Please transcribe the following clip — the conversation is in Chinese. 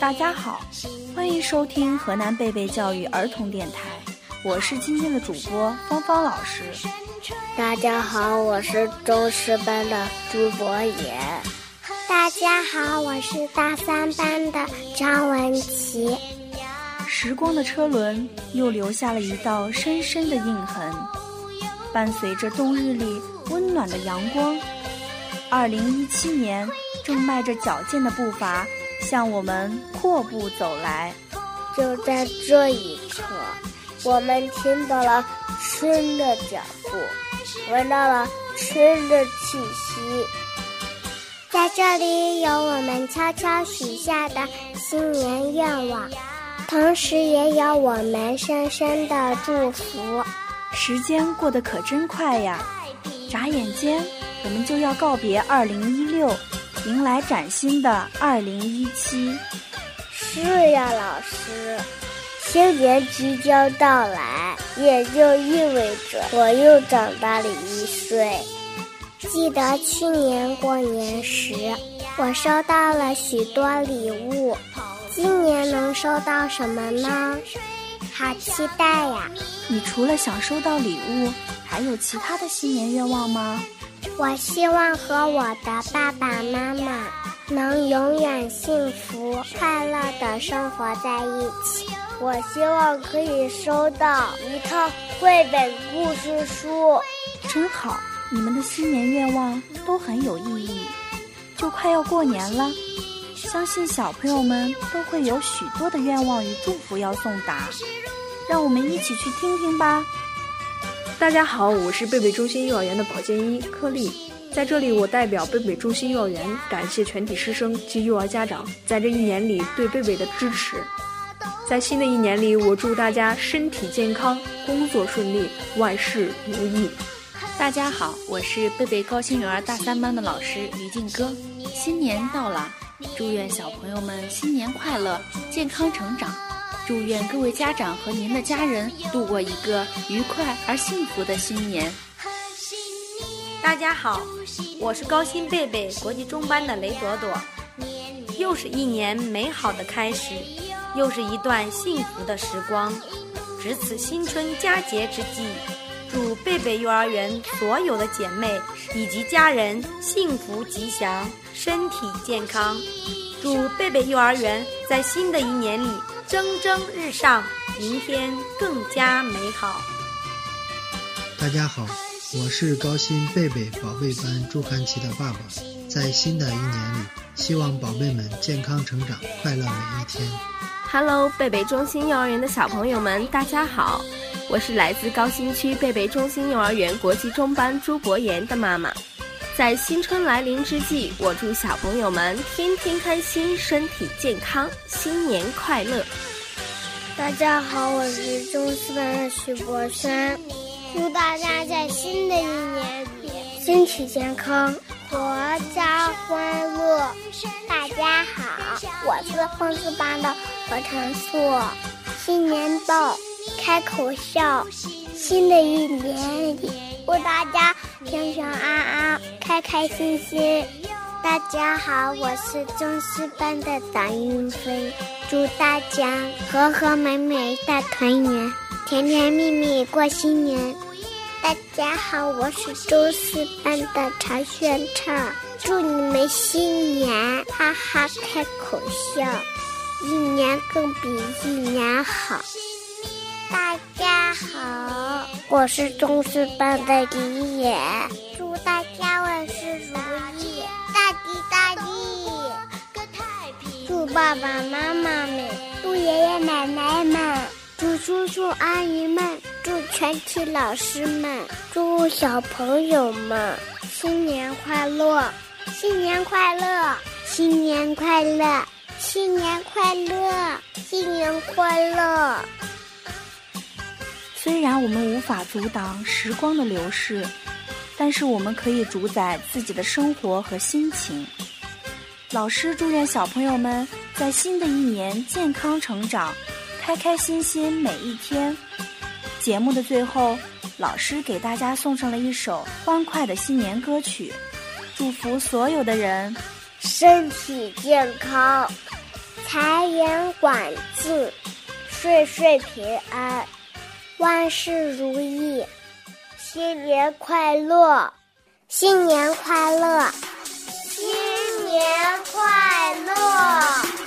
大家好，欢迎收听河南贝贝教育儿童电台，我是今天的主播芳芳老师。大家好，我是中师班的朱博野。大家好，我是大三班的张文琪。时光的车轮又留下了一道深深的印痕，伴随着冬日里温暖的阳光，二零一七年正迈着矫健的步伐向我们阔步走来。就在这一刻，我们听到了春的脚步，闻到了春的气息。在这里有我们悄悄许下的新年愿望。同时也有我们深深的祝福。时间过得可真快呀，眨眼间我们就要告别二零一六，迎来崭新的二零一七。是呀，老师，新年即将到来，也就意味着我又长大了一岁。记得去年过年时，我收到了许多礼物。今年能收到什么呢？好期待呀！你除了想收到礼物，还有其他的新年愿望吗？我希望和我的爸爸妈妈能永远幸福快乐的生活在一起。我希望可以收到一套绘本故事书。真好，你们的新年愿望都很有意义。就快要过年了。相信小朋友们都会有许多的愿望与祝福要送达，让我们一起去听听吧。大家好，我是贝贝中心幼儿园的保健一柯丽，在这里我代表贝贝中心幼儿园感谢全体师生及幼儿家长在这一年里对贝贝的支持。在新的一年里，我祝大家身体健康，工作顺利，万事如意。大家好，我是贝贝高新园大三班的老师于静歌。新年到了。祝愿小朋友们新年快乐，健康成长。祝愿各位家长和您的家人度过一个愉快而幸福的新年。大家好，我是高新贝贝国际中班的雷朵朵。又是一年美好的开始，又是一段幸福的时光。值此新春佳节之际，祝贝贝幼儿园所有的姐妹以及家人幸福吉祥。身体健康，祝贝贝幼儿园在新的一年里蒸蒸日上，明天更加美好。大家好，我是高新贝贝宝贝班朱涵琪的爸爸。在新的一年里，希望宝贝们健康成长，快乐每一天。Hello，贝贝中心幼儿园的小朋友们，大家好，我是来自高新区贝贝中心幼儿园国际中班朱博言的妈妈。在新春来临之际，我祝小朋友们天天开心，身体健康，新年快乐！大家好，我是中四班的许博轩，祝大家在新的一年里身体健康，阖家欢乐。大家好，我是中四班的何晨硕，新年到，开口笑，新的一年里，祝大家平平安安。开开心心，大家好，我是中师班的党云飞，祝大家和和美美大团圆，甜甜蜜蜜过新年。大家好，我是中师班的常炫畅，祝你们新年哈哈开口笑，一年更比一年好。大家好，我是中四班的李野，祝大家万事如意，大吉大利。祝爸爸妈妈们，祝爷爷奶奶们，祝叔叔阿姨们，祝全体老师们，祝小朋友们新年快乐，新年快乐，新年快乐，新年快乐，新年快乐。虽然我们无法阻挡时光的流逝，但是我们可以主宰自己的生活和心情。老师祝愿小朋友们在新的一年健康成长，开开心心每一天。节目的最后，老师给大家送上了一首欢快的新年歌曲，祝福所有的人身体健康，财源广进，岁岁平安，万事如意新年快乐新年快乐新年快乐。